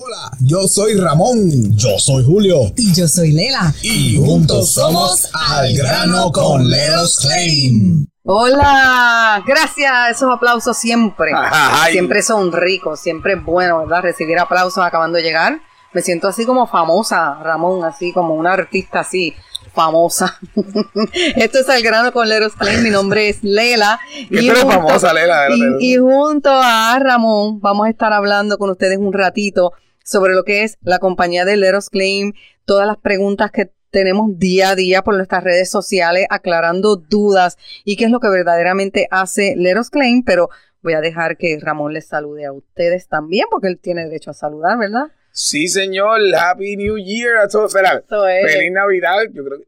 Hola, yo soy Ramón. Yo soy Julio. Y yo soy Lela. Y juntos somos Al Grano con Leros Claim. Hola, gracias. Esos aplausos siempre. Ay. Siempre son ricos, siempre es bueno, ¿verdad? Recibir aplausos acabando de llegar. Me siento así como famosa, Ramón, así como una artista así famosa. Esto es Al Grano con Leros Claim. Mi nombre es Lela. Que tú eres famosa, Lela, y, y junto a Ramón vamos a estar hablando con ustedes un ratito sobre lo que es la compañía de Leros Claim, todas las preguntas que tenemos día a día por nuestras redes sociales, aclarando dudas y qué es lo que verdaderamente hace Leros Claim, pero voy a dejar que Ramón les salude a ustedes también, porque él tiene derecho a saludar, ¿verdad? Sí, señor. Happy New Year. Eso, espera, Eso es. Feliz Navidad. Yo creo que.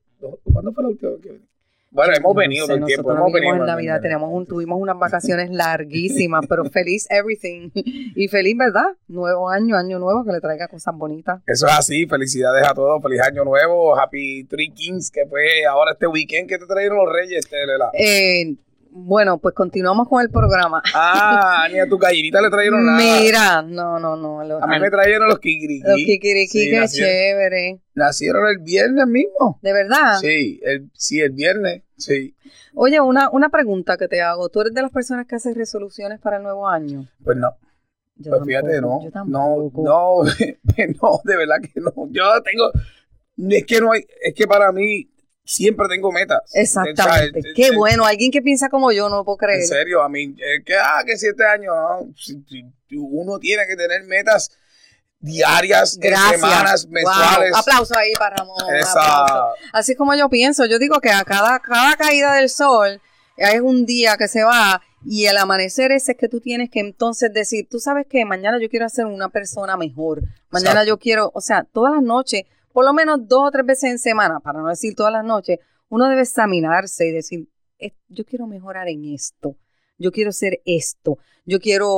¿Cuándo fue la última vez que? Bueno, hemos venido No sé, el tiempo. Hemos venido. en Navidad, tenemos un, tuvimos unas vacaciones larguísimas, pero feliz everything. Y feliz, ¿verdad? Nuevo año, año nuevo, que le traiga cosas bonitas. Eso es así. Felicidades a todos. Feliz año nuevo. Happy Three Kings, que fue ahora este weekend que te trajeron los reyes, este, Lela. Eh, bueno, pues continuamos con el programa. Ah, ni a tu gallinita le trajeron nada. Mira, no, no, no. Los, A mí me trajeron los kikiriki. los kikiriki, Sí, qué nacieron, chévere. nacieron el viernes mismo. ¿De verdad? Sí, el, sí, el viernes. Sí. Oye, una, una pregunta que te hago. ¿Tú eres de las personas que hacen resoluciones para el nuevo año? Pues no. Yo Pues fíjate, tampoco, no. Yo No, tampoco. no, no, de verdad que no. Yo tengo. Es que no hay. Es que para mí siempre tengo metas. Exactamente. Qué en- bueno. Alguien que piensa como yo, no lo puedo creer. En serio, a mí, es que, ah, que siete años, no. Uno tiene que tener metas diarias, Gracias. semanas, Wow. mensuales. Aplauso ahí para Ramón. Esa. Así es como yo pienso. Yo digo que a cada, cada caída del sol es un día que se va y el amanecer ese es que tú tienes que entonces decir, tú sabes que mañana yo quiero ser una persona mejor. Mañana Exacto. yo quiero, o sea, todas las noches, por lo menos dos o tres veces en semana, para no decir todas las noches, uno debe examinarse y decir, "Es- yo quiero mejorar en esto. Yo quiero ser esto. Yo quiero,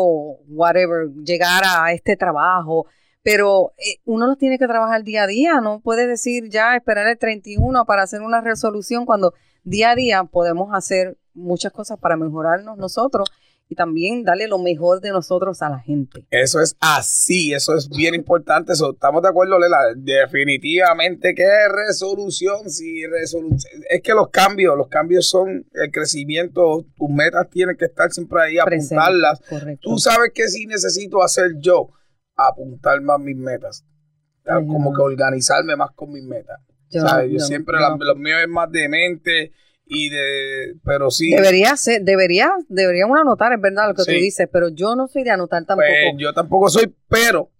whatever, llegar a este trabajo pero eh, uno los tiene que trabajar día a día, no puede decir ya esperar el 31 para hacer una resolución cuando día a día podemos hacer muchas cosas para mejorarnos nosotros y también darle lo mejor de nosotros a la gente. Eso es así, eso es bien importante. Eso, estamos de acuerdo, Lela. Definitivamente que resolución, sí, resolución. Es que los cambios, los cambios son el crecimiento. Tus metas tienen que estar siempre ahí, Presente, apuntarlas. Correcto. Tú sabes que sí necesito hacer yo, apuntar más mis metas. Ajá. Como que organizarme más con mis metas. Yo- ¿sabes? Yo, yo- siempre, yo- la- los míos es más de mente y de. Pero sí. Debería ser, debería, debería uno anotar, es verdad lo que Sí. tú dices, pero yo no soy de anotar tampoco. pues, yo tampoco soy, pero,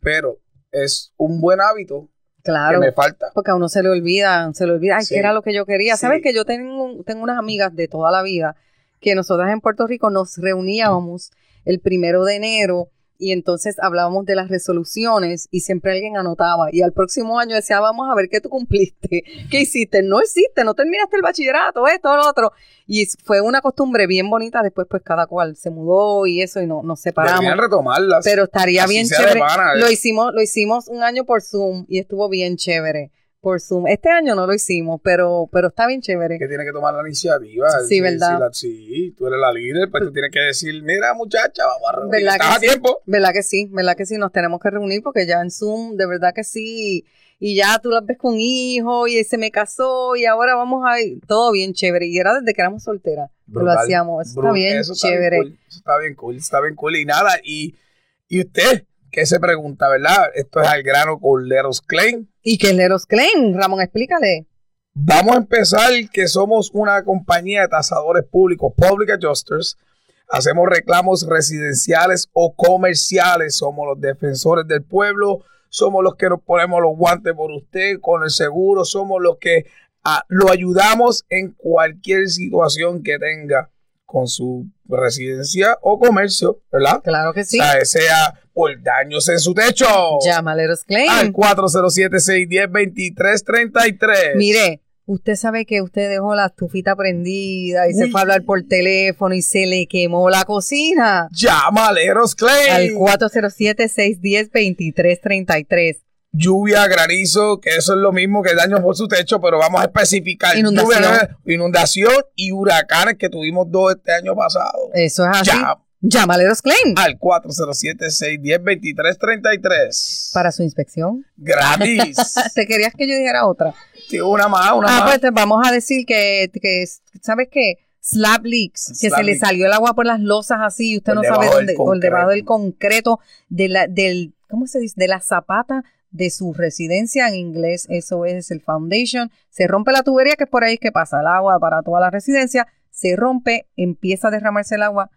pero es un buen hábito claro. que me falta. Porque a uno se le olvida, se le olvida, ay, Sí. que era lo que yo quería. Sí. Sabes que yo tengo, tengo unas amigas de toda la vida que nosotras en Puerto Rico nos reuníamos el primero de enero y entonces hablábamos de las resoluciones y siempre alguien anotaba y al próximo año decía, vamos a ver qué tú cumpliste, qué hiciste, no hiciste, no terminaste el bachillerato, esto, lo otro. Y fue una costumbre bien bonita, después pues cada cual se mudó y eso y no, nos separamos. Deberían retomarlas. Pero estaría Así bien chévere. pana, eh. Lo hicimos, lo hicimos un año por Zoom y estuvo bien chévere por Zoom. Este año no lo hicimos, pero, pero está bien chévere. que tiene que tomar la iniciativa. Sí, ¿verdad? la- sí, tú eres la líder, pues tú tienes que decir, mira muchacha, vamos a reunir. ¿Verdad Estás que a sí? tiempo. ¿Verdad que sí? ¿Verdad que sí? Nos tenemos que reunir porque ya en Zoom, de verdad que sí. Y ya tú las ves con hijo y se me casó y ahora vamos a ir. Todo bien chévere. Y era desde que éramos solteras. Lo hacíamos. Eso está bien eso está chévere. cool, eso está bien cool, está bien cool. Y nada, y, y usted, ¿qué se pregunta, verdad? Esto es al grano con Leros Claim. ¿Y qué es Leros Claim? Ramón, explícale. Vamos a empezar que somos una compañía de tasadores públicos, Public Adjusters. Hacemos reclamos residenciales o comerciales. Somos los defensores del pueblo. Somos los que nos ponemos los guantes por usted con el seguro. Somos los que ah, lo ayudamos en cualquier situación que tenga con su residencia o comercio, ¿verdad? Claro que sí. Sea, por daños en su techo. Llama a Leros Claim. Al 407-610-2333. Mire, usted sabe que usted dejó la estufita prendida y se fue a hablar por teléfono y se le quemó la cocina. Llama a Leros Clay. Al 407-610-2333. Lluvia, granizo, que eso es lo mismo que daños por su techo, pero vamos a especificar. Inundación. Lluvia, inundación y huracanes que tuvimos dos este año pasado. Eso es así. Ya, Llama a Leros Claim al 407-610-2333. para su inspección. Gratis. ¿Te querías que yo dijera otra? Sí, una más, una Ah, más. pues te vamos a decir que, que ¿sabes qué? Slab leaks, que se le salió el agua por las losas así, y usted Por no sabe dónde, por debajo del concreto. concreto de la, del, ¿cómo se dice? De la zapata de su residencia, en inglés eso es el foundation, se rompe la tubería que es por ahí que pasa el agua para toda la residencia, se rompe, empieza a derramarse el agua.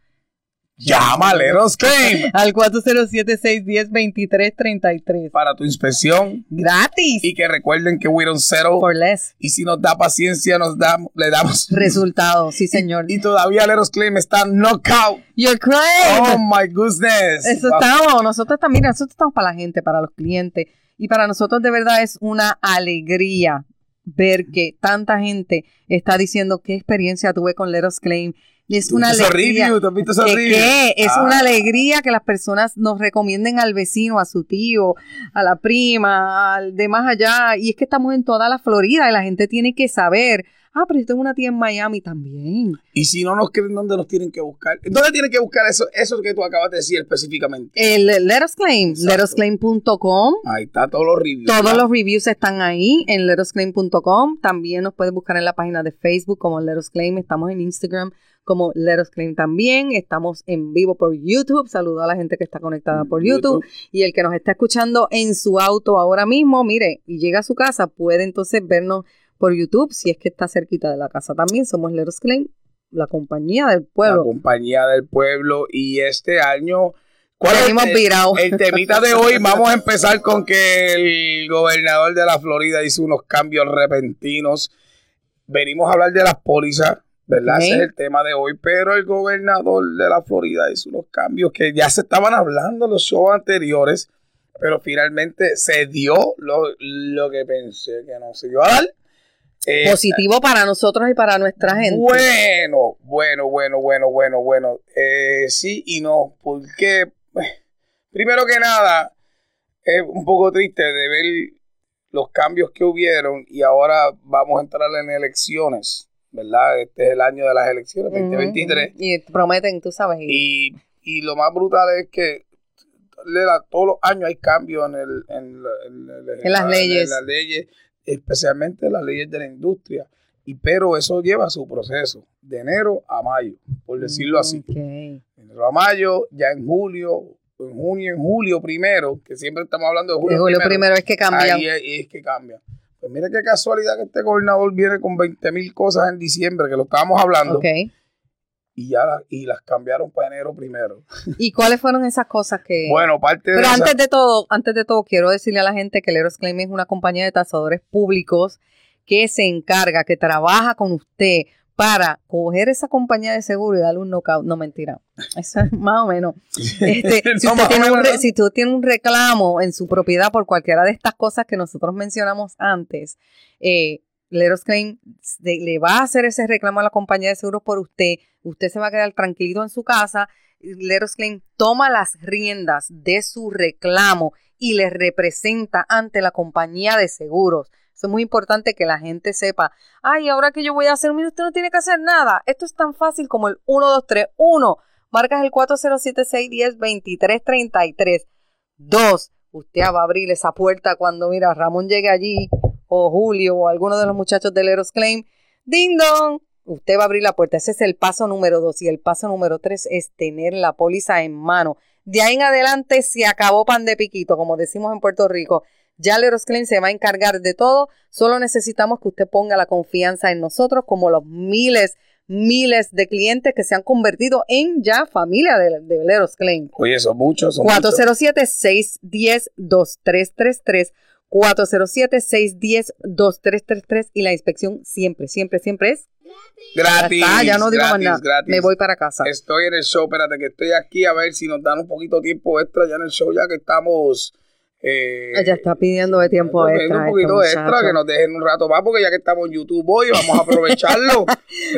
Llama a Leros Claim Al 407-610-2333. para tu inspección. Gratis. Y que recuerden que we don't settle. For less. Y si nos da paciencia, nos damos, le damos. Resultados, sí señor. Y todavía Leros Claim está knockout. Your crime. Oh my goodness. Eso Wow. estamos, nosotros también, nosotros estamos para la gente, para los clientes. Y para nosotros de verdad es una alegría ver que tanta gente está diciendo qué experiencia tuve con Let Us Claim. Y es ¿Tú una alegría. ¿Que? Es Ah. una alegría que las personas nos recomienden al vecino, a su tío, a la prima, al de más allá. Y es que estamos en toda la Florida y la gente tiene que saber. Ah, pero yo tengo una tía en Miami también. Y si no nos creen, ¿dónde nos tienen que buscar? ¿Dónde tienen que buscar eso, eso que tú acabas de decir específicamente? El Let Us Claim, Exacto. letosclaim.com. Ahí está todos los reviews. Todos ¿verdad? los reviews están ahí en letosclaim.com. También nos puedes buscar en la página de Facebook como Let Us Claim. Estamos en Instagram como Let Us Claim también. Estamos en vivo por YouTube. Saludo a la gente que está conectada por YouTube. Y el que nos está escuchando en su auto ahora mismo, mire, y llega a su casa, puede entonces vernos por YouTube si es que está cerquita de la casa. También somos Let Us Claim, la compañía del La pueblo. compañía del pueblo. Y este año. ¿Cuál es el, el temita de hoy? Vamos a empezar con que el gobernador de la Florida hizo unos cambios repentinos. Venimos a hablar de las pólizas, ¿verdad? Ese es el tema de hoy. Pero el gobernador de la Florida hizo unos cambios que ya se estaban hablando en los shows anteriores. Pero finalmente se dio lo, lo que pensé que no se iba a dar. Eh, Positivo para nosotros y para nuestra gente. Bueno, bueno, bueno, bueno, bueno, bueno. Eh, sí y no, porque primero que nada es un poco triste de ver los cambios que hubieron y ahora vamos a entrar en elecciones, ¿verdad? Este es el año de las elecciones, 2023. Y prometen, tú sabes. Y, y lo más brutal es que todos los años hay cambios en, el, en, la- en la- En las leyes. en las leyes, especialmente las leyes de la industria. Y pero eso lleva su proceso, de enero a mayo, por decirlo así. Ok. De enero a mayo, ya en julio, en junio, en julio primero, que siempre estamos hablando de De julio, julio primero, primero es que cambian. Ahí es, es que cambia. Pues mira qué casualidad que este gobernador viene con 20 mil cosas en diciembre, que lo estábamos hablando, Ok. Y ya la- y las cambiaron para enero primero. ¿Y cuáles fueron esas cosas que.? Bueno, parte de Pero esa- antes de todo, antes de todo, quiero decirle a la gente que Leros Claim es una compañía de tasadores públicos que se encarga, que trabaja con usted para coger esa compañía de seguro y darle un knockout. No, mentira. Eso es más o menos. Este, si, usted tiene un menos, re- ¿no? si usted tiene un reclamo en su propiedad por cualquiera de estas cosas que nosotros mencionamos antes, eh, Leros Claim le va a hacer ese reclamo a la compañía de seguros por usted. Usted se va a quedar tranquilito en su casa. Leros Claim toma las riendas de su reclamo y le representa ante la compañía de seguros. Eso es muy importante que la gente sepa. Ay, ahora que yo voy a hacer, mire, usted no tiene que hacer nada. Esto es tan fácil como el 1231. Marcas el 407-610-2333. Dos, usted va a abrir esa puerta cuando, mira, Ramón llegue allí, o Julio, o alguno de los muchachos del Eros Claim. ¡Ding dong! Usted va a abrir la puerta. Ese es el paso número dos. Y el paso número tres es tener la póliza en mano. De ahí en adelante se acabó pan de piquito, como decimos en Puerto Rico. Ya Leros Claim se va a encargar de todo. Solo necesitamos que usted ponga la confianza en nosotros, como los miles, miles de clientes que se han convertido en ya familia de, de Leros Claim. Oye, son muchos. Son muchos. 407-610-2333. 407-610-2333. Y la inspección siempre, siempre, siempre es. Gratis. Ya está, ya no digo más nada. gratis. Me voy para casa. Estoy en el show, espérate que estoy aquí a ver si nos dan un poquito de tiempo extra ya en el show, ya que estamos. Eh, Ella está pidiendo de tiempo estoy extra. Un poquito este extra, que nos dejen un rato más, porque ya que estamos en YouTube hoy, vamos a aprovecharlo. El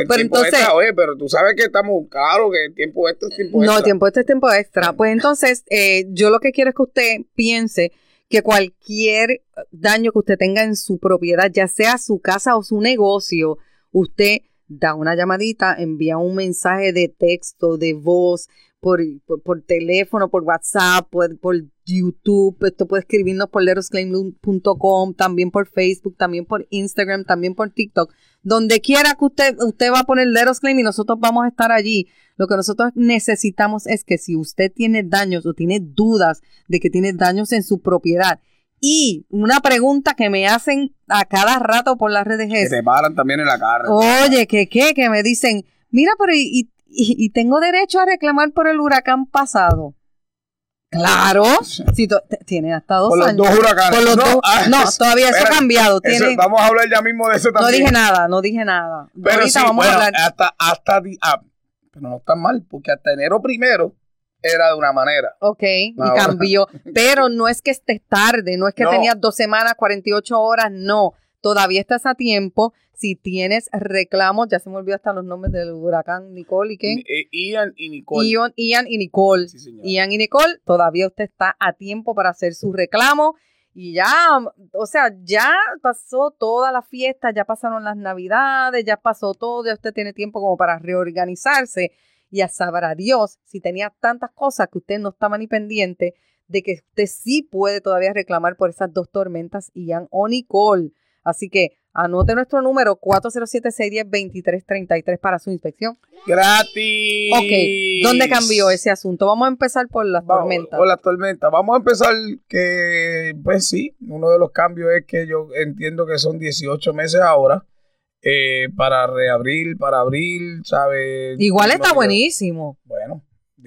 Pero tiempo entonces- extra, oye, pero tú sabes que estamos caros, que el tiempo extra es tiempo No, extra. tiempo este es tiempo extra. Pues entonces, eh, yo lo que quiero es que usted piense que cualquier daño que usted tenga en su propiedad, ya sea su casa o su negocio, usted da una llamadita, envía un mensaje de texto, de voz, por, por, teléfono, por WhatsApp, por, YouTube, esto puede escribirnos por letosclaim.com, también por Facebook, también por Instagram, también por TikTok. Donde quiera que usted, usted va a poner Let Us Claim y nosotros vamos a estar allí. Lo que nosotros necesitamos es que si usted tiene daños o tiene dudas de que tiene daños en su propiedad, y una pregunta que me hacen a cada rato por las redes Que es, te paran también en la cara. oye, ¿qué qué? Que me dicen, mira, pero y, y- y tengo derecho a reclamar por el huracán pasado. Claro, si tiene hasta dos Por los años. dos huracanes. Por los No, dos- ah, no, todavía eso ha cambiado. Eso, Tiene, vamos a hablar ya mismo de eso no también. dije nada, no dije nada. Pero Ahorita sí, vamos bueno, a hablar. hasta, hasta, ah, pero no está mal, porque hasta enero primero era de una manera. Ok, y cambió. Pero no es que estés tarde, no es que No. tenías dos semanas, 48 horas, no. Todavía estás a tiempo. Si tienes reclamos, ya se me olvidó hasta los nombres del huracán Nicole y qué. Eh, Ian y Nicole. Ian, Ian y Nicole. Sí, señor. Ian y Nicole, todavía usted está a tiempo para hacer su reclamo. Y ya, o sea, ya pasó toda la fiesta, ya pasaron las navidades, ya pasó todo, ya usted tiene tiempo como para reorganizarse. Y a sabrá Dios si tenía tantas cosas que usted no estaba ni pendiente de que usted sí puede todavía reclamar por esas dos tormentas, Ian o Nicole. Así que anote nuestro número 407-610-2333 para su inspección. Gratis. Ok, ¿dónde cambió ese asunto? Vamos a empezar por las Vamos, tormentas. Con las tormentas. Vamos a empezar que, pues sí, uno de los cambios es que yo entiendo que son 18 meses ahora eh, para reabrir, para abrir, ¿sabes? Igual está buenísimo. Bueno,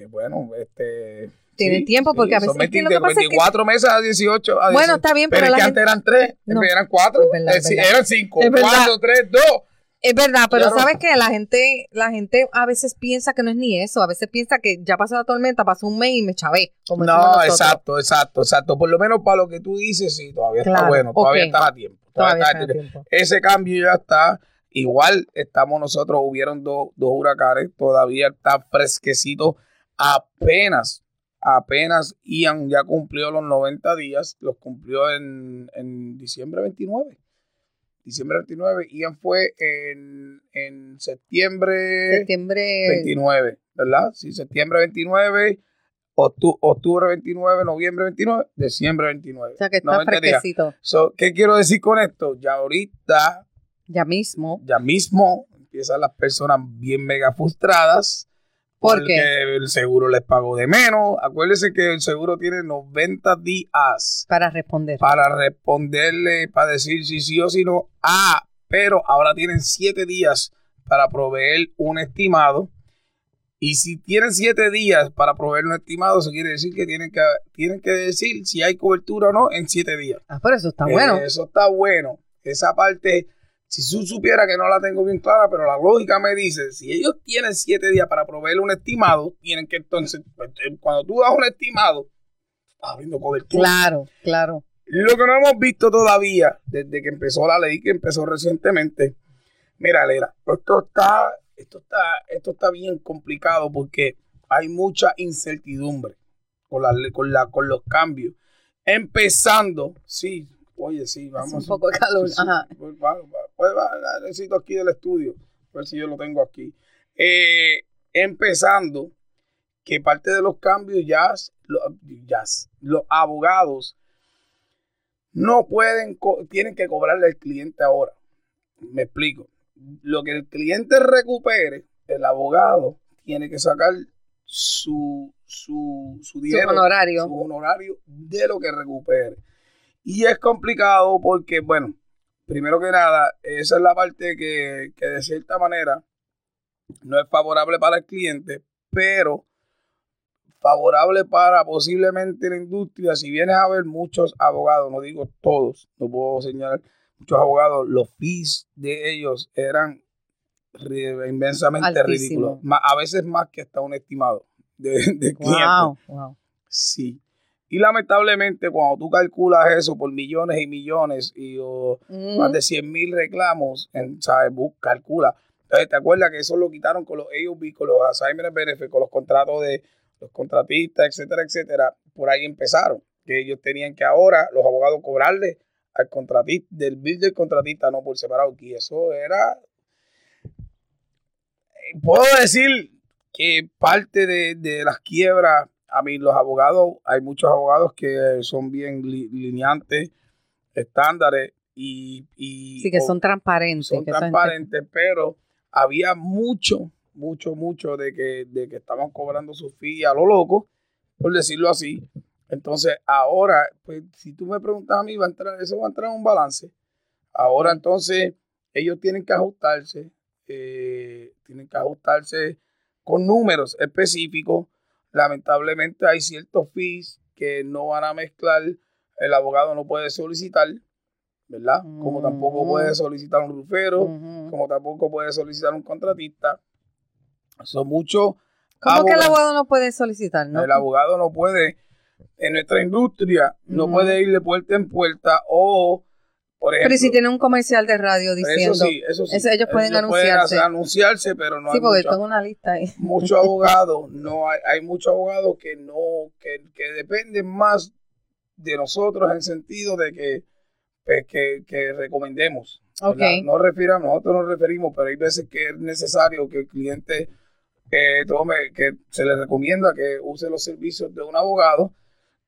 bueno, este... Tiene tiempo, porque a veces- son es que lo 20 que pasa es que- 24 meses a 18. a Bueno, 18. está bien, pero, pero es la que gente- antes eran 3, No. eran 4, Es verdad, verdad. eran 5, Es verdad. 4, 3, 2. Es verdad, pero Claro. sabes que la gente, la gente a veces piensa que no es ni eso, a veces piensa que ya pasó la tormenta, pasó un mes y me chavé. como No, exacto, exacto, exacto. Por lo menos para lo que tú dices, sí, todavía está Claro, bueno, todavía ok. estás a tiempo. Todavía estás a está a tiempo. tiempo. Ese cambio ya está. Igual estamos nosotros, hubieron dos, dos huracanes, todavía está fresquecito. Apenas, apenas Ian ya cumplió los 90 días, los cumplió en, en diciembre 29. Diciembre 29, Ian fue en, en septiembre Septiembre. 29, ¿verdad? Sí, septiembre 29, octu- octubre 29, noviembre 29, diciembre 29. O sea que está 90 días. fresquecito. So, ¿Qué quiero decir con esto? Ya ahorita, Ya mismo. ya mismo, empiezan las personas bien mega frustradas. ¿Por porque qué? el seguro les pagó de menos. Acuérdense que el seguro tiene 90 días Para responder. para responderle, para decir si sí o si no. Ah, pero ahora tienen 7 días para proveer un estimado. Y si tienen 7 días para proveer un estimado, eso quiere decir que tienen que, tienen que decir si hay cobertura o no en 7 días. Ah, pero eso está Eh, bueno. Eso está bueno. Esa parte, si tú supieras que no la tengo bien clara, pero la lógica me dice, si ellos tienen siete días para proveer un estimado, tienen que entonces, pues, eh, cuando tú das un estimado, estás abriendo cobertura. Claro, claro. Lo que no hemos visto todavía, desde que empezó la ley, que empezó recientemente, mira, Lera, esto está, esto está, esto está bien complicado porque hay mucha incertidumbre con, la, con, la, con los cambios. Empezando, sí, oye, sí, vamos. un poco de calor, sí, sí, ajá. pues, va, va, pues, va, la necesito aquí del estudio, a ver si yo lo tengo aquí. Eh, empezando, que parte de los cambios ya, lo- ya los abogados no pueden, tienen que cobrarle al cliente ahora. Me explico. Lo que el cliente recupere, el abogado tiene que sacar su, su, su dinero, honorario. su honorario de lo que recupere. Y es complicado porque, bueno, primero que nada, esa es la parte que, que de cierta manera no es favorable para el cliente, pero favorable para posiblemente la industria. Si vienes a ver muchos abogados, no digo todos, no puedo señalar, muchos abogados, los fees de ellos eran inmensamente Altísimo. ridículos. A veces más que hasta un estimado de, de. Wow, wow. Sí. Y lamentablemente cuando tú calculas eso por millones y millones y o Mm, más de 100 mil reclamos, en, ¿sabes? Calcula. Entonces, ¿te acuerdas que eso lo quitaron con los AOB, con los assignment benefits, con los contratos de los contratistas, etcétera, etcétera? Por ahí empezaron. Que ellos tenían que ahora los abogados cobrarle al contratista, del bill del contratista, no por separado. Y eso era. eh, Puedo decir que parte de, de las quiebras, a mí los abogados, hay muchos abogados que son bien lineantes, estándares y, y... Sí, que son transparentes. Son transparentes, pero había mucho, mucho, mucho de que, de que estaban cobrando su fee a lo loco, por decirlo así. Entonces, ahora, pues, si tú me preguntas a mí, va a entrar, eso va a entrar en un balance. Ahora, entonces, ellos tienen que ajustarse, eh, tienen que ajustarse con números específicos. Lamentablemente hay ciertos fees que no van a mezclar. El abogado no puede solicitar, ¿verdad? Como tampoco puede solicitar un rufero, como tampoco puede solicitar un contratista. Son muchos. ¿Cómo que el abogado no puede solicitar? El abogado no puede, en nuestra industria, no puede ir de puerta en puerta o pero si tiene un comercial de radio diciendo. Eso sí, eso sí. ellos pueden anunciarse. anunciarse, pero no sí, porque tengo una lista ahí. Muchos abogados, no hay, hay muchos abogados que no, que, que, dependen más de nosotros en el sentido de que, pues, que, que recomendemos. Okay. No refiramos, nosotros nos referimos, pero hay veces que es necesario que el cliente eh, tome, que se le recomienda que use los servicios de un abogado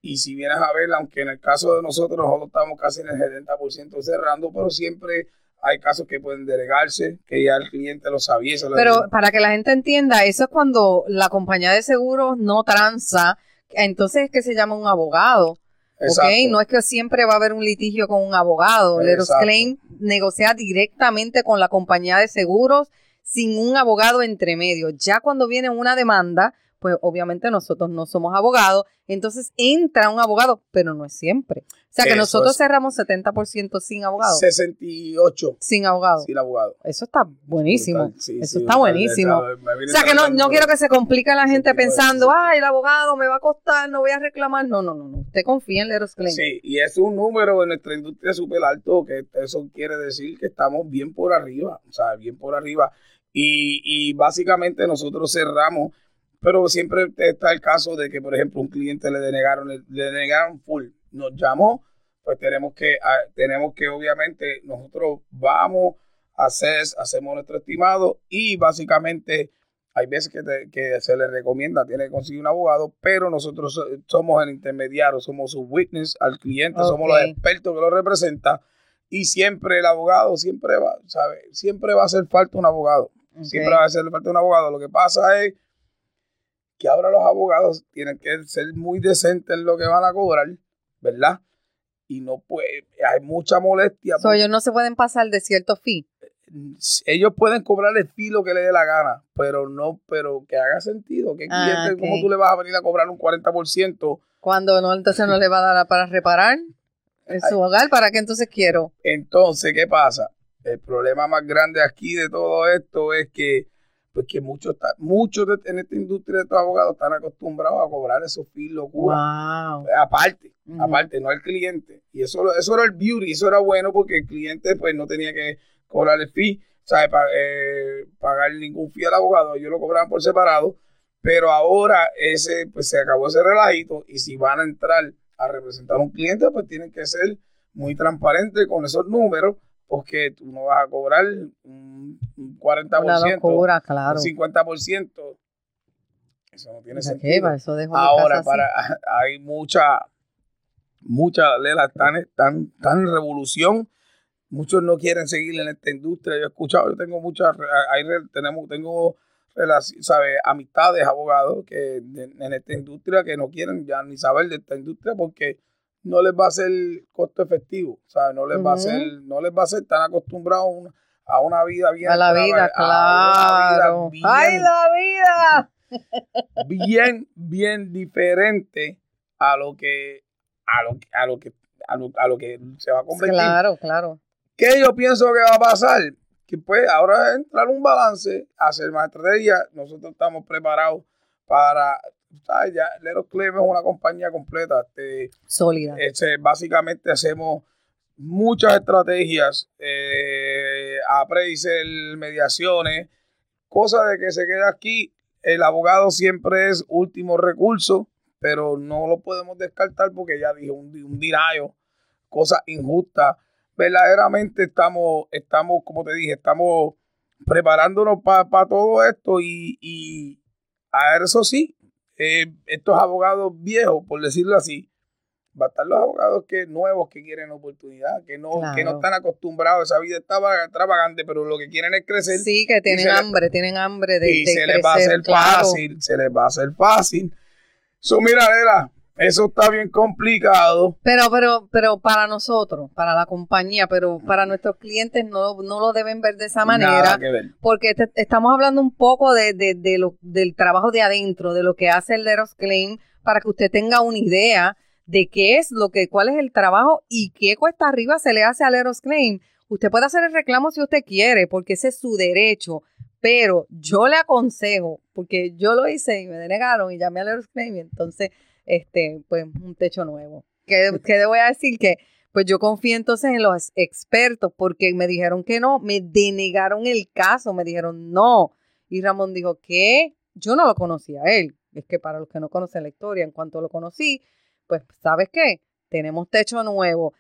y si vienes a ver, aunque en el caso de nosotros, nosotros estamos casi en el 70% cerrando, pero siempre hay casos que pueden delegarse, que ya el cliente lo sabía. pero para que la gente entienda, eso es cuando la compañía de seguros no tranza, entonces es que se llama un abogado. Okay, no es que siempre va a haber un litigio con un abogado. Leros Claim negocia directamente con la compañía de seguros sin un abogado entre medio. Ya cuando viene una demanda, pues obviamente nosotros no somos abogados, entonces entra un abogado, pero no es siempre. O sea que nosotros cerramos 70% sin abogado. 68. Sin abogado. Sin abogado. Eso está buenísimo. Eso está buenísimo. o sea que no, no quiero que se complique la gente pensando, ay, el abogado me va a costar, no voy a reclamar. No, no, no, no. Usted confía en Leros Claim. Sí, y es un número en nuestra industria súper alto, que eso quiere decir que estamos bien por arriba, o sea, bien por arriba. Y, y básicamente nosotros cerramos pero siempre está el caso de que, por ejemplo, un cliente le denegaron, le, denegaron full, nos llamó, pues tenemos que, ah, tenemos que obviamente nosotros vamos a hacer, hacemos nuestro estimado y básicamente hay veces que, se le recomienda, tiene que conseguir un abogado, pero nosotros somos el intermediario, somos su witness al cliente, somos los expertos que lo representan y siempre el abogado, siempre va, ¿sabe? Siempre va a hacer falta un abogado. Siempre va a hacer falta un abogado. Lo que pasa es que ahora los abogados tienen que ser muy decentes en lo que van a cobrar, ¿verdad? Y no puede, hay mucha molestia. So, ellos no se pueden pasar de cierto fee. Ellos pueden cobrar el fee lo que le dé la gana, pero no, pero que haga sentido. Que ah, cliente, ¿cómo tú le vas a venir a cobrar un 40%? Cuando no, entonces no le va a dar para reparar en su hogar, ¿para qué entonces quiero? Entonces, ¿qué pasa? El problema más grande aquí de todo esto es que pues que muchos muchos en esta industria de estos abogados están acostumbrados a cobrar esos fees locura. Pues, aparte, aparte, no al cliente. Y eso, eso era el beauty, eso era bueno porque el cliente pues no tenía que cobrar el fee, ¿sabe? Eh, pagar ningún fee al abogado, ellos lo cobraban por separado, pero ahora ese, pues se acabó ese relajito y si van a entrar a representar a un cliente, pues tienen que ser muy transparentes con esos números porque tú no vas a cobrar un, 40%, un 50%. Eso no tiene sentido. Eso Ahora, para, hay mucha, mucha lela tan, tan, revolución. Muchos no quieren seguir en esta industria. Yo he escuchado, yo tengo muchas, hay, tenemos, tengo sabe, amistades, abogados que en esta industria que no quieren ya ni saber de esta industria porque no les va a ser costo efectivo, sea, no les va a ser, no les va a ser tan acostumbrados a una vida bien a la vida, claro. ay la vida bien bien diferente a lo que a lo, a lo que a lo, que se va a convertir. Claro, claro. ¿Qué yo pienso que va a pasar? Que pues ahora entrar un balance, hacer más estrategia, nosotros estamos preparados para ¿sabes? Ya Leros Clem es una compañía completa. Este, Sólida. Este, básicamente hacemos muchas estrategias, eh, appraisal, mediaciones, cosas de que se queda aquí. El abogado siempre es último recurso, pero no lo podemos descartar porque ya dije un, un dinayo, cosas injustas. Verdaderamente estamos, estamos, como te dije, estamos preparándonos para todo esto y, a eso sí, eh, estos abogados viejos, por decirlo así, va a estar los abogados que nuevos que quieren oportunidad, que no, que no están acostumbrados, esa vida está extravagante, pero lo que quieren es crecer. Sí, que tienen hambre, tienen hambre de, y se les va a hacer fácil, se les va a hacer fácil. So, mira, Lela, eso está bien complicado. Pero, pero, pero para nosotros, para la compañía, pero para nuestros clientes no, no lo deben ver de esa manera. Porque estamos hablando un poco de, de, lo, del trabajo de adentro, de lo que hace el Leros Claim, para que usted tenga una idea de qué es lo que, cuál es el trabajo y qué cuesta arriba se le hace al Leros Claim. Usted puede hacer el reclamo si usted quiere, porque ese es su derecho. Pero yo le aconsejo, porque yo lo hice y me denegaron y llamé al Leros Claim, y entonces este, pues un techo nuevo. ¿Qué, ¿Qué voy a decir? Que pues yo confío entonces en los expertos porque me dijeron que no, me denegaron el caso, me dijeron no. Y Ramón dijo, ¿qué? Yo no lo conocía a él. Es que para los que no conocen la historia, en cuanto lo conocí, pues, ¿sabes qué? Tenemos techo nuevo.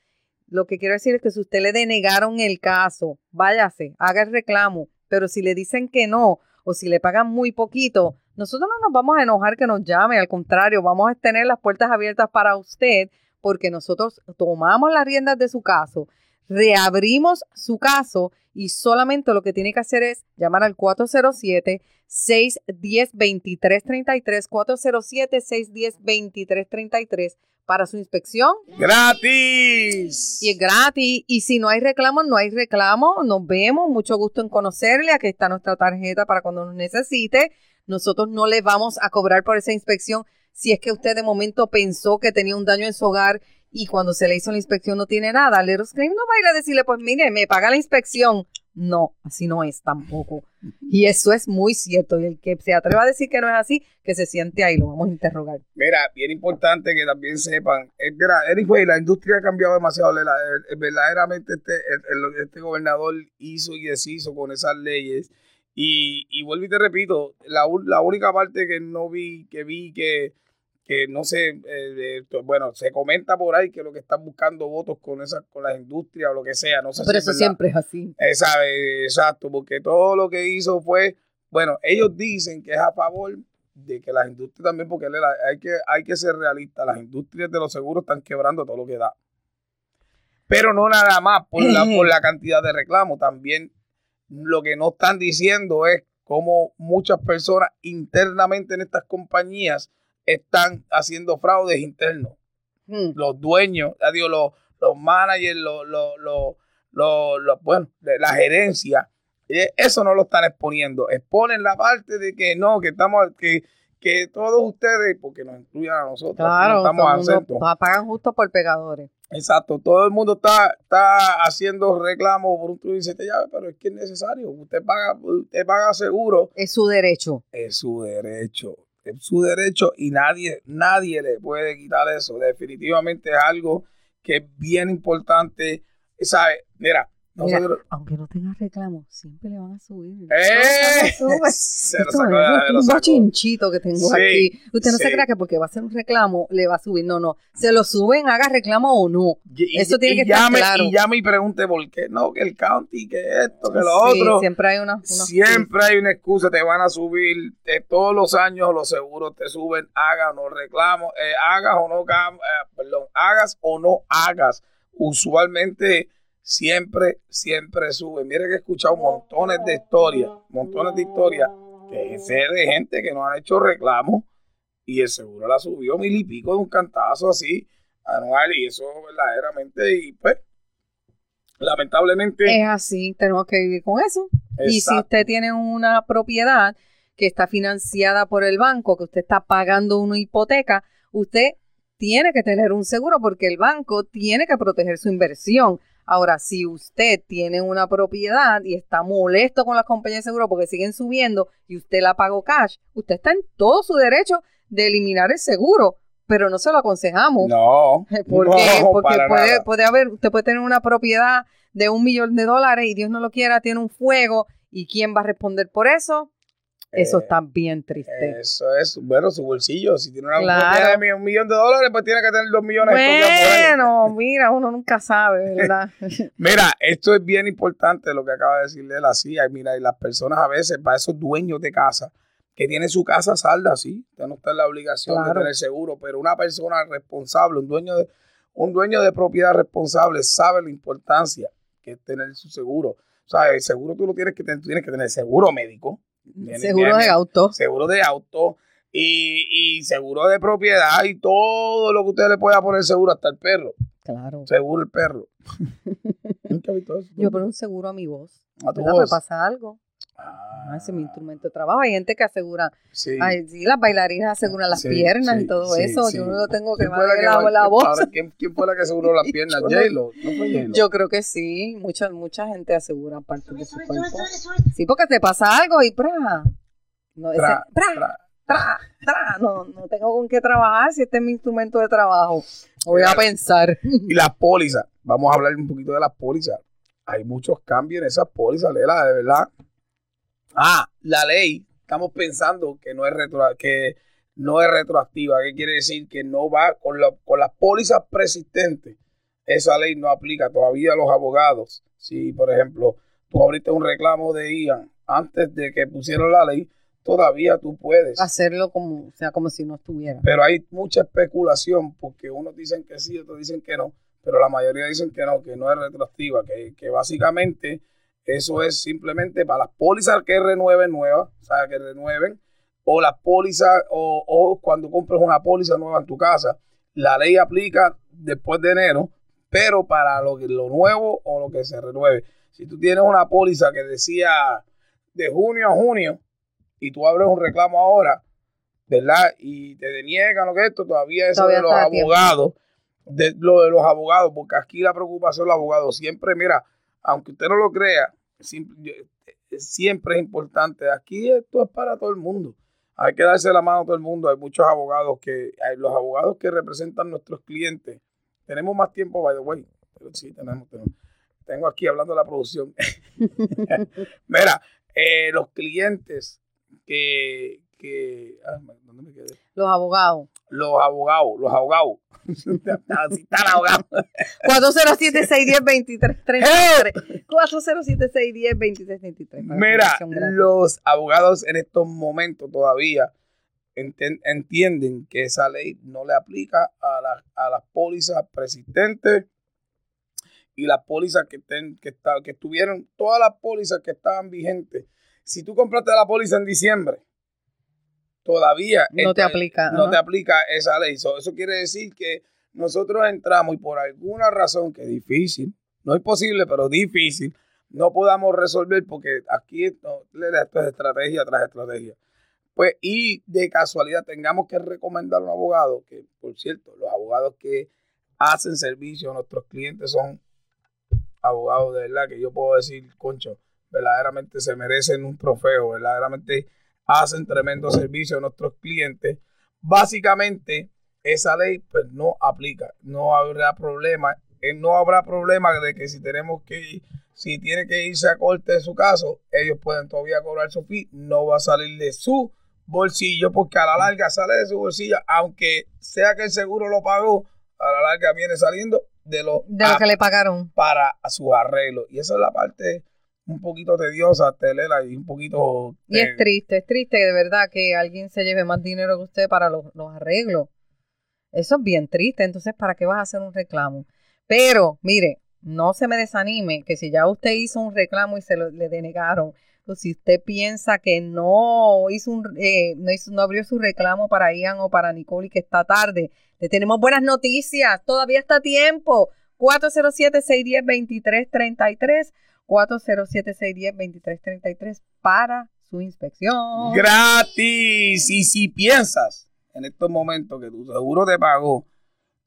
Lo que quiero decir es que si usted le denegaron el caso, váyase, haga el reclamo. Pero si le dicen que no, o si le pagan muy poquito, nosotros no nos vamos a enojar que nos llame, al contrario, vamos a tener las puertas abiertas para usted porque nosotros tomamos las riendas de su caso, reabrimos su caso y solamente lo que tiene que hacer es llamar al 407 610 2333 407 610 2333 para su inspección. ¡Gratis! Y es gratis. Y si no hay reclamo, no hay reclamo. Nos vemos. Mucho gusto en conocerle. Aquí está nuestra tarjeta para cuando nos necesite. Nosotros no le vamos a cobrar por esa inspección si es que usted de momento pensó que tenía un daño en su hogar y cuando se le hizo la inspección no tiene nada. Leros Claim no va a ir a decirle, pues mire, me paga la inspección. No, así no es tampoco. Y eso es muy cierto. Y el que se atreva a decir que no es así, que se siente ahí, lo vamos a interrogar. Mira, bien importante que también sepan, eh, mira, la industria ha cambiado demasiado. verdaderamente este, este gobernador hizo y deshizo con esas leyes y, y vuelvo y te repito, la, la única parte que no vi, que vi que, que no sé, eh, bueno, se comenta por ahí que lo que están buscando votos con esas, con las industrias o lo que sea, no sé Pero eso siempre es así. exacto, porque todo lo que hizo fue, bueno, ellos dicen que es a favor de que las industrias también, porque hay que, hay que ser realista, las industrias de los seguros están quebrando todo lo que da. Pero no nada más por la, por la cantidad de reclamos, también lo que no están diciendo es cómo muchas personas internamente en estas compañías están haciendo fraudes internos. Hmm. Los dueños, digo, los, los managers, los, los, los, bueno, la gerencia, eh, eso no lo están exponiendo. Exponen la parte de que no, que estamos, que, que todos ustedes, porque nos incluyen a nosotros, claro, estamos pagan justo por pegadores. Exacto, todo el mundo está, está haciendo reclamos por un tubo de llave, pero es que es necesario. Usted paga, usted paga seguro. Es su derecho. Es su derecho. Su derecho y nadie, nadie le puede quitar eso. Definitivamente es algo que es bien importante. ¿Sabe? Mira, aunque no tenga reclamo, siempre le van a subir. ¡Eh! Se es un bochinchito que tengo aquí. Usted no se crea que porque va a hacer un reclamo le va a subir. No, no. Se lo suben, haga reclamo o no. Eso tiene que estar claro. Y ya me pregunte por qué. No, que el county, que esto, que lo otro. Siempre hay una, Siempre hay una excusa. Te van a subir. De todos los años los seguros te suben. Hagas o no reclamo. Eh, hagas o no, eh, perdón, hagas o no hagas. Usualmente siempre, siempre sube. Mire que he escuchado montones de historias, montones de historias, que sé de gente que no han hecho reclamos y el seguro la subió mil y pico de un cantazo así anual y eso verdaderamente, y pues, lamentablemente. Es así, tenemos que vivir con eso. Y si usted tiene una propiedad que está financiada por el banco, que usted está pagando una hipoteca, usted tiene que tener un seguro porque el banco tiene que proteger su inversión. Ahora, si usted tiene una propiedad y está molesto con las compañías de seguro porque siguen subiendo y usted la pagó cash, usted está en todo su derecho de eliminar el seguro, pero no se lo aconsejamos. No. Porque, porque puede, puede haber, usted puede tener una propiedad de un millón de dólares y Dios no lo quiera, tiene un fuego. ¿Y quién va a responder por eso? Eso eh, está bien triste. Eso es, bueno, su bolsillo. Si tiene una claro. de un millón de dólares, pues tiene que tener dos millones Bueno, mira, uno nunca sabe, ¿verdad? mira, esto es bien importante lo que acaba de decirle él así. Mira, y las personas a veces, para esos dueños de casa, que tiene su casa salda, sí, usted no está en la obligación de tener seguro, pero una persona responsable, un dueño de, un dueño de propiedad responsable sabe la importancia que es tener su seguro. O sea, el seguro tú lo tienes que tener, tú tienes que tener seguro médico, Seguro de auto. seguro de auto y, y seguro de propiedad y todo lo que usted le pueda poner seguro, hasta el perro, Claro. seguro el perro. ¿Nunca visto eso? Yo pongo un seguro a mi voz. a tu ¿Verdad? Me voz. pasa algo. Ah, ese es mi instrumento de trabajo. Hay gente que asegura, Sí. ay, sí, las bailarinas aseguran las Sí, piernas sí, y todo sí, eso. sí. Yo no tengo que ¿Quién fue la la, la voz. ahora, ¿quién, quién fue la que aseguró las piernas? J-Lo. ¿No fue J-Lo? Yo creo que sí, mucha, mucha gente asegura parte de su cuerpo. Sí, porque te pasa algo y ¡pra! No, ese, Tra, ¡pra! tra. ¡tra! ¡tra! No, no tengo con qué trabajar si este es mi instrumento de trabajo. Voy a pensar. Y las pólizas. Vamos a hablar un poquito de las pólizas. Hay muchos cambios en esas pólizas, Lela, de verdad. Ah, la ley. Estamos pensando que no es retro, que no es retroactiva. ¿Qué quiere decir? Que no va con, la- con las pólizas persistentes. Esa ley no aplica todavía a los abogados. Si, por ejemplo, tú abriste un reclamo de Ian antes de que pusieron la ley, todavía tú puedes. Hacerlo como, o sea, como si no estuviera. Pero hay mucha especulación porque unos dicen que sí, otros dicen que no, pero la mayoría dicen que no, que no es retroactiva, que, que básicamente eso es simplemente para las pólizas que renueven nuevas, o sea, que renueven, o las pólizas, o, o cuando compres una póliza nueva en tu casa, la ley aplica después de enero, pero para lo, que- lo nuevo o lo que se renueve. Si tú tienes una póliza que decía de junio a junio y tú abres un reclamo ahora, ¿verdad? Y te deniegan lo que esto, todavía eso Todavía de los abogados, de lo de los abogados, porque aquí la preocupación de los abogados siempre, mira, aunque usted no lo crea, siempre, yo- siempre es importante. Aquí esto es para todo el mundo. Hay que darse la mano a todo el mundo. Hay muchos abogados que, hay los abogados que representan nuestros clientes. Tenemos más tiempo, by the way. Pero sí, tenemos, tenemos. Tengo aquí hablando de la producción. Mira, eh, los clientes que, que ah, ¿dónde me quedé? Los abogados. Los abogados, los abogados. Así están ahogados. 407-610-2333. 407-610-2333. Mira, los abogados en estos momentos todavía entienden que esa ley no le aplica a, la- a las pólizas persistentes y las pólizas que, estén, que, está- que estuvieron, todas las pólizas que estaban vigentes. Si tú compraste la póliza en diciembre, todavía No te aplica, No te aplica esa ley. So, eso quiere decir que nosotros entramos y por alguna razón que es difícil, no es posible, pero difícil, no podamos resolver porque aquí esto, esto es estrategia tras estrategia. Pues, y de casualidad tengamos que recomendar a un abogado, que por cierto, los abogados que hacen servicio a nuestros clientes son abogados de verdad que yo puedo decir, concho, verdaderamente se merecen un trofeo, verdaderamente hacen tremendo servicio a nuestros clientes. Básicamente, esa ley pues no aplica, no habrá problema, eh, no habrá problema de que si tenemos que ir, si tiene que irse a corte de su caso, ellos pueden todavía cobrar su fee, no va a salir de su bolsillo porque a la larga sale de su bolsillo, aunque sea que el seguro lo pagó, a la larga viene saliendo de lo, De lo que le pagaron. para su arreglo. Y esa es la parte un poquito tediosa, Telela, y un poquito... Y eh, es triste, es triste de verdad que alguien se lleve más dinero que usted para los, los arreglos. Eso es bien triste. Entonces, ¿para qué vas a hacer un reclamo? Pero, mire, no se me desanime que si ya usted hizo un reclamo y se lo, le denegaron, o si usted piensa que no hizo un, eh, no, hizo, no abrió su reclamo para Ian o para Nicole y que está tarde, le tenemos buenas noticias. Todavía está a tiempo. 407-610-2333. 407-610-2333 para su inspección. gratis. Y si piensas en estos momentos que tu seguro te pagó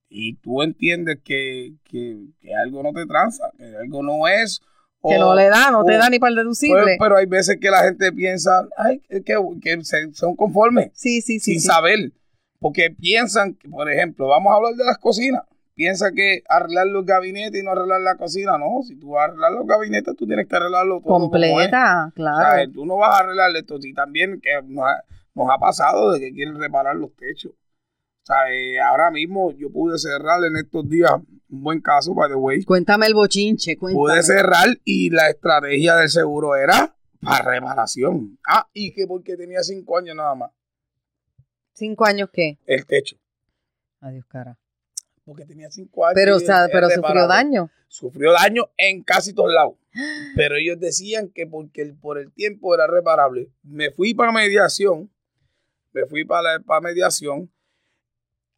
y tú entiendes que, que, que algo no te tranza, que algo no es... que no le da, no te da ni para el deducible. pero hay veces que la gente piensa, ay, que, que se- son conformes. sí, sí, sí. sin sí. saber. Porque piensan, que, por ejemplo, vamos a hablar de las cocinas. Piensa que arreglar los gabinetes y no arreglar la cocina. No, si tú vas a arreglar los gabinetes, tú tienes que arreglarlo todo. Completa, O claro. sea, tú no vas a arreglar esto. Y también que nos ha, nos ha pasado de que quieren reparar los techos. O sea, eh, ahora mismo yo pude cerrar en estos días un buen caso, by the way. Cuéntame el bochinche, cuéntame. Pude cerrar y la estrategia del seguro era para reparación. Ah, y que porque tenía cinco años nada más. ¿Cinco años qué? El techo. Adiós, cara. Porque tenía cinco años. Pero, o y sea, es pero sufrió daño. Sufrió daño en casi todos lados. Pero ellos decían que porque el- por el tiempo era reparable. Me fui para mediación. Me fui para, para mediación.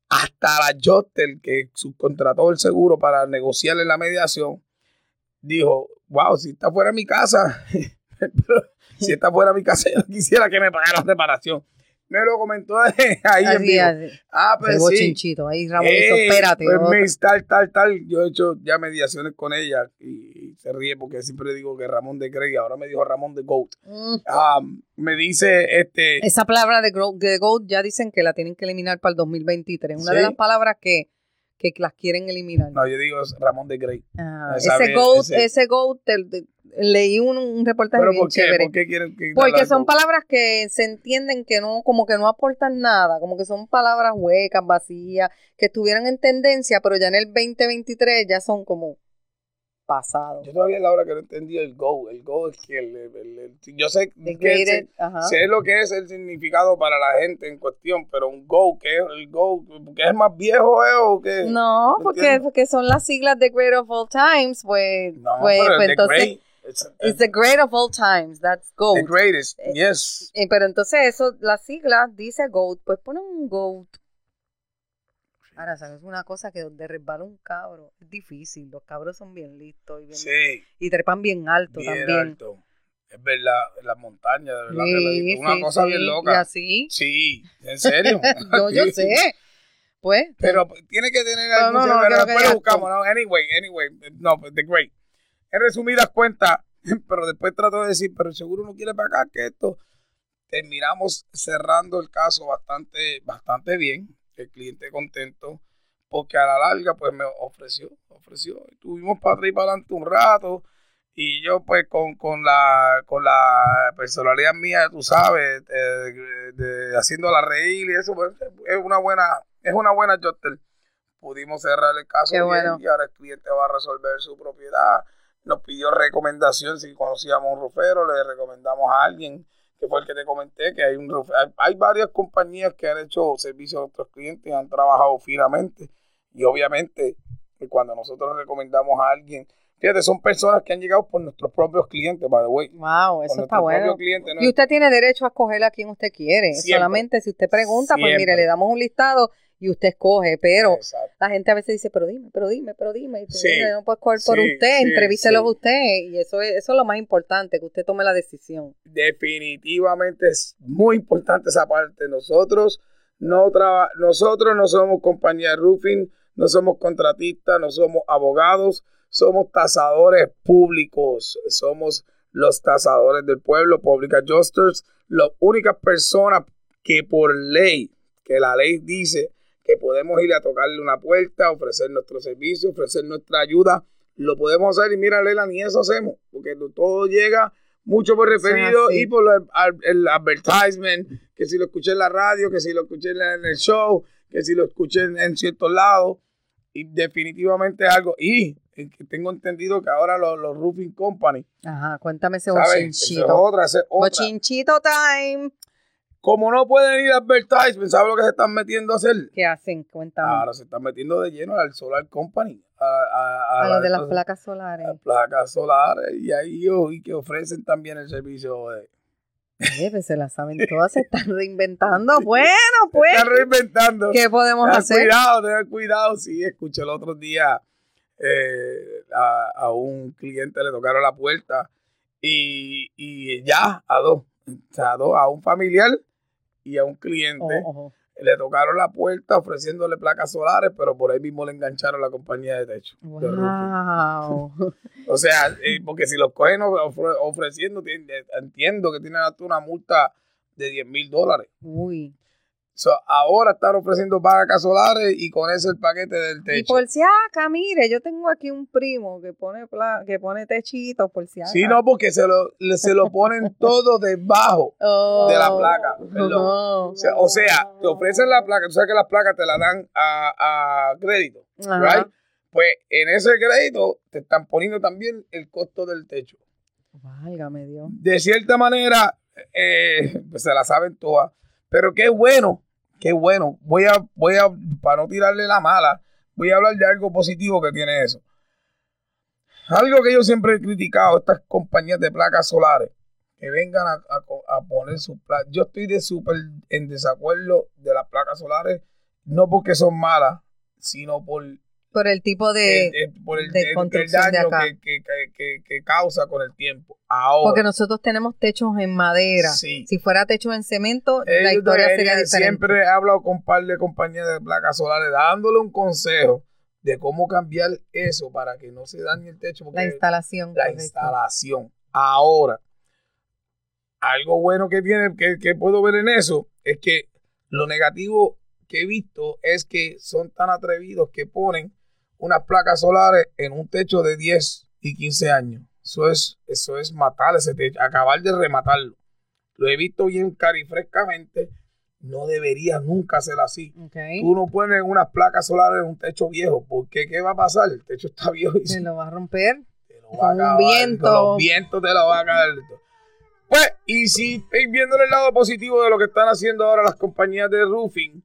Hasta la Jotel, que subcontrató el seguro para negociar en la mediación, dijo, wow, si está fuera de mi casa, si está fuera de mi casa, yo quisiera que me pagara la reparación. Me lo comentó ahí en vivo. así. Ah, pues sí. bochinchito. Ahí Ramón hizo, Eh, espérate. pues, otra". Miss, tal, tal, tal. Yo he hecho ya mediaciones con ella y, y se ríe porque siempre digo que Ramón de Grey, ahora me dijo Ramón de Goat. Mm. Ah, me dice, este, Esa palabra de, de GOAT ya dicen que la tienen que eliminar para el 2023. Una de las palabras que, que las quieren eliminar. no, yo digo es Ramón de Grey. Ah, ese GOAT, ese- ese GOAT, te- leí un, un reportaje Pero bien ¿por qué? chévere. ¿Por qué quieren que Porque son palabras que se entienden que no, como que no aportan nada, como que son palabras huecas, vacías, que estuvieran en tendencia, pero ya en el 2023 ya son como pasados. Yo todavía la hora que no entendí el Go. El Go es que el, el- el- el- yo sé que sé, lo que es el significado para la gente en cuestión, pero un Go, ¿qué es el Go? ¿Que es más viejo eh, o qué? No, ¿Me porque, porque son las siglas de Great of All Times, pues, No, pues, pues entonces, Grey, it's- it's the Great of All Times, that's GOAT. The greatest, Eh, yes. Eh, pero entonces eso, la sigla dice GOAT, pues ponen un GOAT. Ahora, ¿sabes? Una cosa que donde resbala un cabro es difícil. Los cabros son bien listos y, bien- Sí, y trepan bien alto bien también. alto. Es verdad, en las montañas, de verdad. Sí. Una sí, cosa bien Y loca. así, Sí, en serio. yo, yo sé. Pues, Pero tiene que tener algún no, no, después lo buscamos, ¿no? Anyway, anyway, no, pues, the great. En resumidas cuentas, pero después trato de decir, pero seguro no quiere pagar que esto. Terminamos cerrando el caso bastante, bastante bien, el cliente contento, porque a la larga, pues me ofreció, ofreció. Estuvimos para atrás y para adelante un rato, y yo, pues, con, con la, con la personalidad mía, tú sabes, eh, de, de- haciéndola reír y eso, pues, es una buena, es una buena Jotel. Pudimos cerrar el caso bien, bueno. y ahora el cliente va a resolver su propiedad. Nos pidió recomendación si conocíamos un rufero, le recomendamos a alguien que fue el que te comenté, que hay un hay, hay varias compañías que han hecho servicios a otros clientes y han trabajado finamente. Y obviamente, que cuando nosotros recomendamos a alguien, fíjate, son personas que han llegado por nuestros propios clientes, by the way. wow, eso está nuestros bueno. Y usted tiene derecho a escoger a quien usted quiere. Siempre. Solamente si usted pregunta, pues mire, le damos un listado y usted escoge. Pero Exacto. la gente a veces dice, pero dime, pero dime, pero dime. Y tú, Sí. "Mira, yo no puedo escoger por Sí, usted, sí, entrevístelo sí. usted. Y eso es, eso es lo más importante, que usted tome la decisión. definitivamente es muy importante esa parte. Nosotros no traba- nosotros no somos compañía de roofing, no somos contratistas, no somos abogados, somos tasadores públicos, somos los tasadores del pueblo, public adjusters, las únicas personas que por ley, que la ley dice que podemos ir a tocarle una puerta, ofrecer nuestro servicio, ofrecer nuestra ayuda, lo podemos hacer y mira, Lela, ni eso hacemos, porque todo llega mucho por referido y por el advertisement, que si lo escuché en la radio, que si lo escuché en el show, que si lo escuché en, en ciertos lados, y definitivamente es algo, y tengo entendido que ahora los, los roofing company, Ajá, cuéntame ese. Esa es bochinchito. otra, esa es otra. Bochinchito time. Como no pueden ir a advertisement, ¿sabes lo que se están metiendo a hacer? ¿Qué hacen? Cuéntame. Ahora se están metiendo de lleno al Solar Company, a, a, a lo de las a- placas solares. a placas solares, y ahí y que ofrecen también el servicio de... Oye, pues se las saben todas, se están reinventando. Bueno, pues, Están reinventando. ¿qué podemos hacer? cuidado, tengan cuidado. Sí, escuché el otro día eh, a, a un cliente le tocaron la puerta y, y ya a dos, o sea, a dos, a un familiar y a un cliente Ojo, ojo. le tocaron la puerta ofreciéndole placas solares, pero por ahí mismo le engancharon la compañía de techo. de. Wow. O sea, eh, porque si los cogen ofre- ofreciendo, eh, entiendo que tienen hasta una multa de 10 mil dólares. Uy. So, ahora están ofreciendo placas solares y con eso el paquete del Y techo. por si acá, mire, yo tengo aquí un primo que pone que pone techito por si acá. Sí, no, porque se lo, se lo ponen todo debajo Oh. de la placa. perdón. Oh. O sea, o sea, te ofrecen la placa, tú sabes que las placas te la dan a, a crédito, Ajá. right? Pues en ese crédito te están poniendo también el costo del techo. Válgame Dios. De cierta manera, eh, pues se la saben todas. Pero qué bueno, qué bueno. Voy a, voy a, para no tirarle la mala, voy a hablar de algo positivo que tiene eso. Algo que yo siempre he criticado, estas compañías de placas solares, que vengan a, poner sus placas. Yo estoy de súper en desacuerdo de las placas solares, no porque son malas, sino por por el tipo de, por el, daño Que, causa con el tiempo. Ahora, Porque nosotros tenemos techos en madera. Si fuera techo en cemento, la historia sería diferente. Siempre he hablado con un par de compañías de placas solares dándole un consejo de cómo cambiar eso para que no se dañe el techo. La instalación. La instalación. Ahora, algo bueno que tiene, que, que puedo ver en eso, es que lo negativo que he visto es que son tan atrevidos que ponen unas placas solares en un techo de 10 y 15 años. Eso es, eso es matar ese techo, acabar de rematarlo. Lo he visto bien carifrescamente. No debería nunca ser así. Tú no pones unas placas solares en un techo viejo. porque ¿Qué va a pasar? El techo está viejo. Y se lo va a romper. Te lo va a acabar, viento. los vientos te lo va a caer. Pues, y si estáis viendo el lado positivo de lo que están haciendo ahora las compañías de roofing,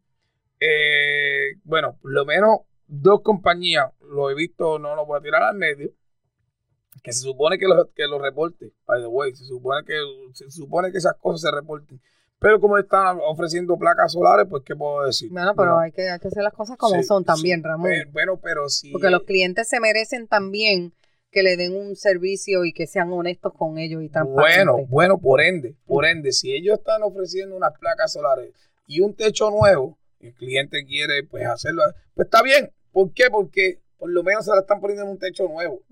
eh, bueno, por lo menos dos compañías, lo he visto, no lo voy a tirar al medio, que se supone que lo, que lo reporte, by the way, se supone que se supone que esas cosas se reporten. Pero como están ofreciendo placas solares, pues ¿qué puedo decir? Bueno, pero hay, que, hay que hacer las cosas como son también, Ramón. bueno, pero sí. Porque los clientes se merecen también que le den un servicio y que sean honestos con ellos y transparentes. Bueno, bueno, por ende, por ende, si ellos están ofreciendo unas placas solares y un techo nuevo, el cliente quiere pues hacerlo, pues está bien, ¿Por qué? Porque por lo menos se la están poniendo en un techo nuevo.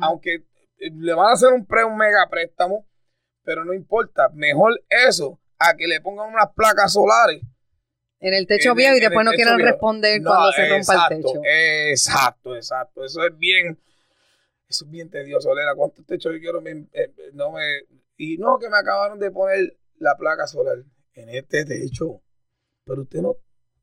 Aunque eh, le van a hacer un, pre, un mega préstamo, pero no importa. Mejor eso a que le pongan unas placas solares. En el techo viejo y después no quieran responder cuando se rompa el techo. Exacto, exacto. Eso es bien, eso es bien tedioso, Lena. ¿Cuántos techos yo quiero? Eh, no me, y no, que me acabaron de poner la placa solar en este techo. Pero usted no,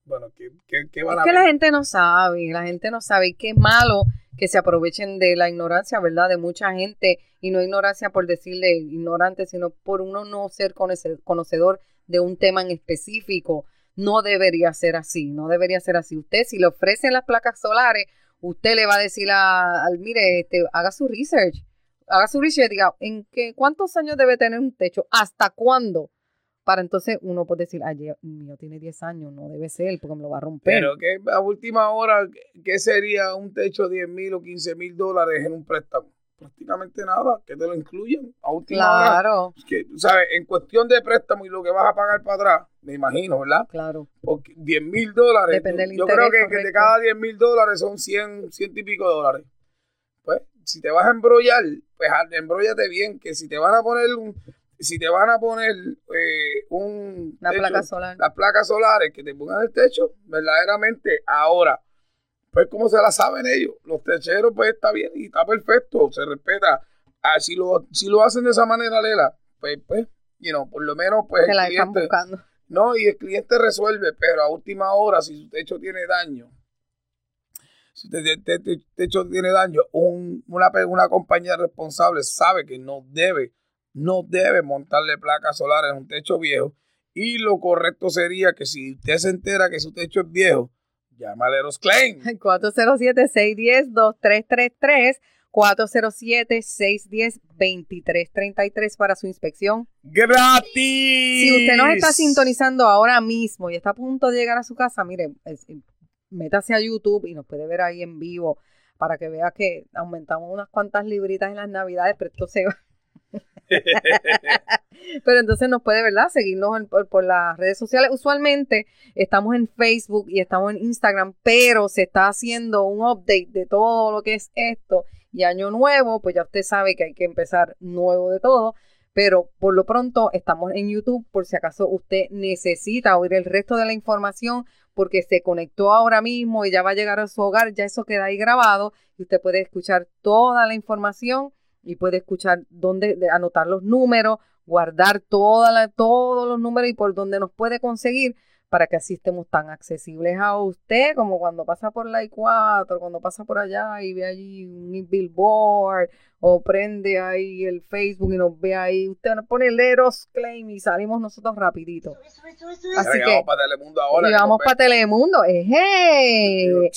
bueno, ¿qué, qué, van es que la gente no sabe, la gente no sabe y qué malo que se aprovechen de la ignorancia, ¿verdad? De mucha gente y no ignorancia por decirle ignorante, sino por uno no ser conocedor de un tema en específico. No debería ser así, no debería ser así. Usted si le ofrecen las placas solares, usted le va a decir al, mire, este, haga su research, haga su research, diga, ¿en qué, cuántos años debe tener un techo? ¿Hasta cuándo? Para entonces uno puede decir, ay, mío tiene 10 años, no debe ser porque me lo va a romper. Pero que a última hora, ¿qué sería un techo de 10 mil o 15 mil dólares en un préstamo? Prácticamente nada, que te lo incluyan a última claro. Que, ¿sabes? En cuestión de préstamo y lo que vas a pagar para atrás, me imagino, ¿verdad? Claro. Porque 10 mil dólares. Depende yo, creo que, de cada 10 mil dólares son 100, 100 y pico dólares. Pues, si te vas a embrollar, pues embrollate bien, que si te van a poner un si te van a poner eh, un la placa solar. las placas solares que te pongan el techo, verdaderamente ahora, pues como se la saben ellos, los techeros pues está bien y está perfecto, se respeta. Ah, si lo si lo hacen de esa manera, Lela, pues pues, you know, por lo menos pues la están buscando. No, y el cliente resuelve, pero a última hora si su techo tiene daño, si el techo tiene daño, un, una, una compañía responsable sabe que no debe no debe montarle placas solares en un techo viejo. Y lo correcto sería que si usted se entera que su techo es viejo, llámale a los claim. 407-610-2333. 407-610-2333 para su inspección. ¡Gratis! Si usted nos está sintonizando ahora mismo y está a punto de llegar a su casa, mire, métase a YouTube y nos puede ver ahí en vivo para que vea que aumentamos unas cuantas libritas en las navidades, pero esto se va Pero entonces nos puede, ¿verdad? Seguirnos por, las redes sociales. Usualmente estamos en Facebook y estamos en Instagram, pero se está haciendo un update de todo lo que es esto. Y año nuevo, pues ya usted sabe que hay que empezar nuevo de todo. Pero por lo pronto estamos en YouTube por si acaso usted necesita oír el resto de la información porque se conectó ahora mismo y ya va a llegar a su hogar, ya eso queda ahí grabado y usted puede escuchar toda la información y puede escuchar dónde, anotar los números, guardar toda la, todos los números y por dónde nos puede conseguir para que así estemos tan accesibles a usted como cuando pasa por la I4, cuando pasa por allá y ve allí un billboard o prende ahí el Facebook y nos ve ahí, usted nos pone Leros Claim y salimos nosotros rapidito. Así que vamos para Telemundo ahora. Y vamos para Telemundo. Eje.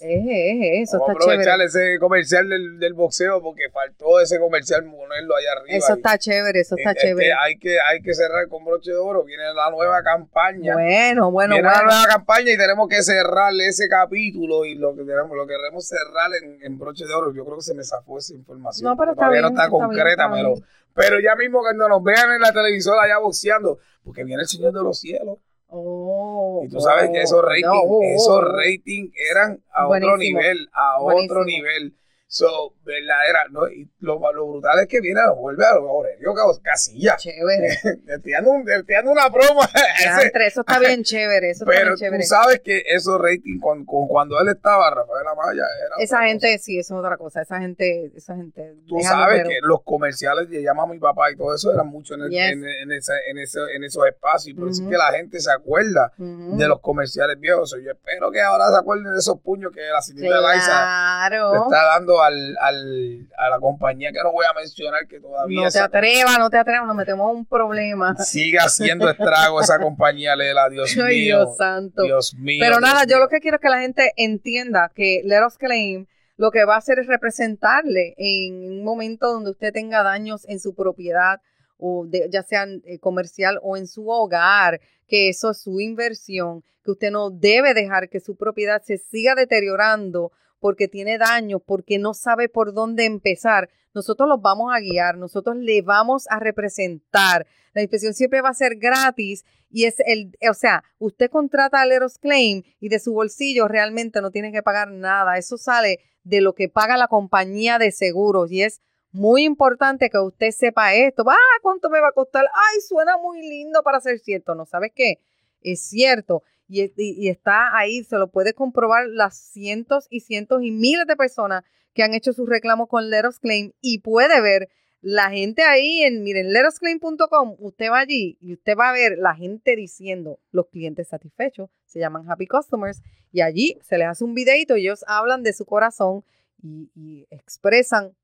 Eje, eso vamos está chévere. aprovechar ese comercial del, del, boxeo porque faltó ese comercial ponerlo allá arriba. Eso está chévere, eso está chévere. hay, que, hay que cerrar con broche de oro. Viene la nueva campaña. Bueno, bueno, Viene bueno. la nueva campaña y tenemos que cerrar ese capítulo y lo que queremos, lo queremos cerrar en, en broche de oro. Yo creo que se me zafó esa información. No, pero está todavía bien, no está, está bien, concreta, está pero, bien. pero ya mismo cuando nos vean en la televisora allá boxeando, porque viene el Señor de los Cielos. Oh, Y tú sabes que esos oh, ratings, no, oh, esos oh. ratings eran a otro Buenísimo. nivel, a Buenísimo. otro nivel. So, verdadera, ¿no? Y lo, lo brutal es que viene, lo vuelve a Aurelio Casilla. Chévere. Estoy dando, un- estoy dando una broma. Ese- entre, eso está bien chévere, eso está pero bien tú chévere. sabes que esos ratings, con, con- cuando él estaba, Rafael Amaya, era Esa gente, sí, eso es otra cosa. Esa gente, esa gente. Tú sabes que los comerciales de Llama a mi papá y todo eso eran mucho en, el- Yes. en, en ese- en ese- en esos espacios. Por eso es que la gente se acuerda de los comerciales viejos. Yo espero que ahora se acuerden de esos puños que la señorita Liza le Claro. está dando al, al- a la compañía que no voy a mencionar que todavía No te atrevas, no te atrevas, nos metemos en un problema. sigue haciendo estrago esa compañía, Lela. Dios mío. Ay, Dios santo. Dios mío. Pero Dios nada, yo lo que quiero es que la gente entienda que Let Us Claim lo que va a hacer es representarle en un momento donde usted tenga daños en su propiedad, o de- ya sea eh, comercial o en su hogar, que eso es su inversión, que usted no debe dejar que su propiedad se siga deteriorando porque tiene daños, porque no sabe por dónde empezar. Nosotros los vamos a guiar, nosotros le vamos a representar. La inspección siempre va a ser gratis y es el, o sea, usted contrata a Leros Claim y de su bolsillo realmente no tiene que pagar nada. Eso sale de lo que paga la compañía de seguros y es muy importante que usted sepa esto. Ah, ¿cuánto me va a costar? Ay, suena muy lindo para ser cierto. ¿No sabes qué? Es cierto. Y, está ahí, se lo puede comprobar las cientos y cientos y miles de personas que han hecho sus reclamos con Let Claim y puede ver la gente ahí en, miren, letosclaim.com, usted va allí y usted va a ver la gente diciendo los clientes satisfechos, se llaman happy customers, y allí se les hace un videito ellos hablan de su corazón y, expresan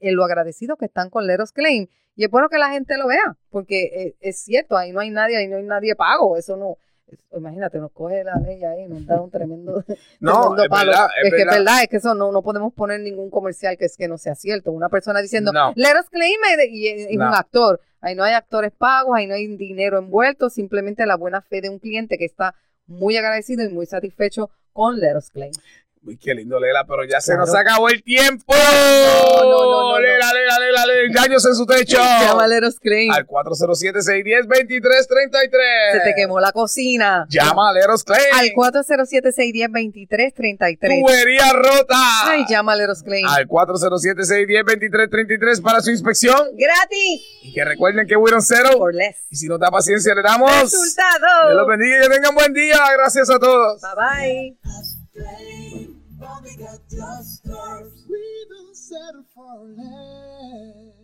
en lo agradecido que están con Let Us Claim. Y es bueno que la gente lo vea, porque eh, es, cierto, ahí no hay nadie, ahí no hay nadie pago, eso no. Imagínate, nos coge la ley ahí, nos da un tremendo, No, tremendo es palo. verdad, es que es verdad. es que eso no, no podemos poner ningún comercial que es que no sea cierto. Una persona diciendo, No. let us claim it", y es, es No. un actor. Ahí no hay actores pagos, ahí no hay dinero envuelto, simplemente la buena fe de un cliente que está muy agradecido y muy satisfecho con Let Us Claim. Uy, qué lindo, Lela, pero ya se Claro. nos acabó el tiempo. No, no, no, no. Lela, Lela, Lela, Lela, daños en su techo. Us Claim. Al 407-610-2333. Se te quemó la cocina. Llama a Leros Clay. Al 407-610-2333. Tubería rota. Ay, llama a Us Claim. Al 407-610-2333 para su inspección. ¡Gratis! Y que recuerden que Wiron Cero. Por less. Y si nos da paciencia, le damos. Dios los ¡Resultado! bendiga y que tengan buen día. Gracias a todos. Bye bye. We don't settle for less.